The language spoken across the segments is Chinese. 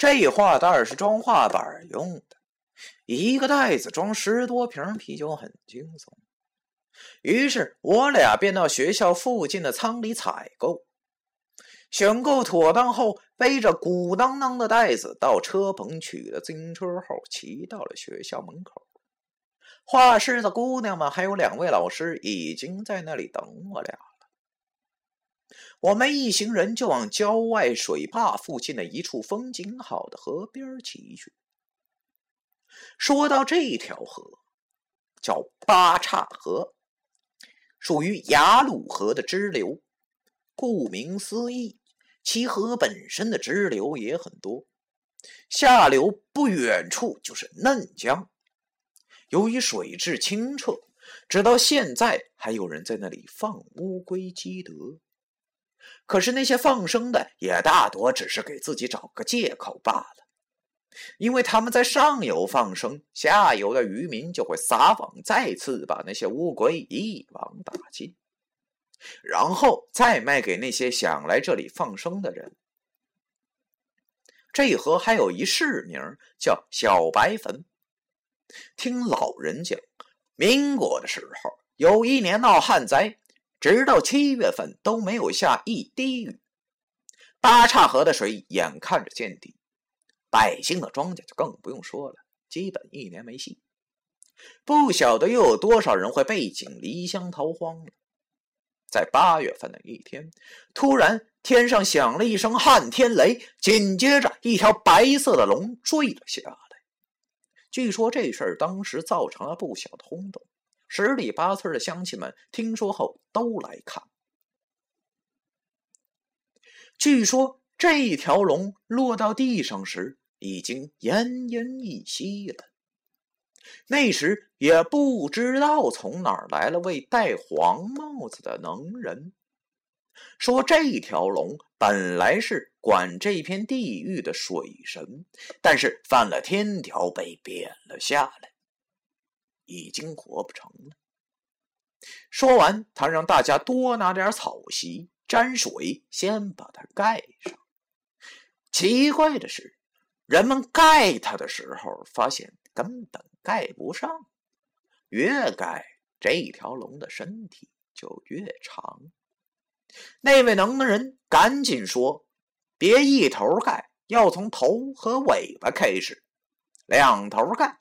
这画袋是装画板用的，一个袋子装十多瓶啤酒很轻松。于是我俩便到学校附近的仓里采购，选购妥当后，背着鼓囊囊的袋子到车棚取了自行车后，骑到了学校门口。画室的姑娘们还有两位老师已经在那里等我俩。我们一行人就往郊外水坝附近的一处风景好的河边骑去。说到这条河，叫八岔河。属于雅鲁河的支流，顾名思义，其河本身的支流也很多。下流不远处就是嫩江，由于水质清澈，直到现在还有人在那里放乌龟积德。可是那些放生的也大多只是给自己找个借口罢了。因为他们在上游放生，下游的渔民就会撒网，再次把那些乌龟一网打尽，然后再卖给那些想来这里放生的人。这河还有一市名叫小白坟。听老人讲，民国的时候有一年闹旱灾，直到七月份都没有下一滴雨，八岔河的水眼看着见底。百姓的庄稼就更不用说了，基本一年没戏。不晓得又有多少人会背井离乡逃荒了。在八月份的一天，突然天上响了一声撼天雷，紧接着一条白色的龙坠了下来。据说这事儿当时造成了不小的轰动，十里八村的乡亲们听说后都来看。据说这条龙落到地上时。已经奄奄一息了。那时也不知道从哪儿来了位戴黄帽子的能人，说这条龙本来是管这片地域的水神，但是犯了天条被贬了下来，已经活不成了。说完，他让大家多拿点草席沾水，先把它盖上。奇怪的是。人们盖它的时候，发现根本盖不上，越盖这条龙的身体就越长。那位能的人赶紧说：“别一头盖，要从头和尾巴开始，两头盖。”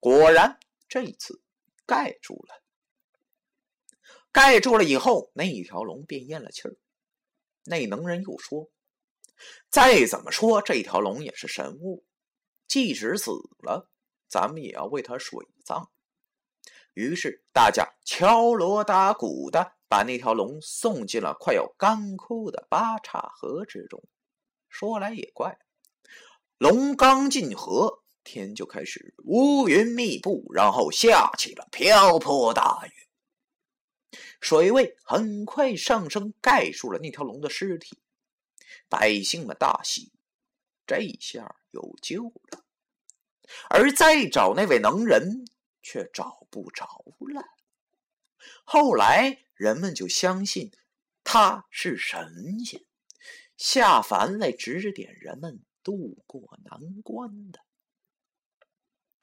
果然，这次盖住了。盖住了以后，那一条龙便咽了气儿。那能人又说。再怎么说，这条龙也是神物，即使死了，咱们也要为它水葬。于是大家敲锣打鼓的把那条龙送进了快要干枯的八岔河之中。说来也怪，龙刚进河，天就开始乌云密布，然后下起了瓢泼大雨，水位很快上升，盖住了那条龙的尸体。百姓们大喜，这下有救了。而再找那位能人，却找不着了。后来人们就相信他是神仙，下凡来指点人们渡过难关的。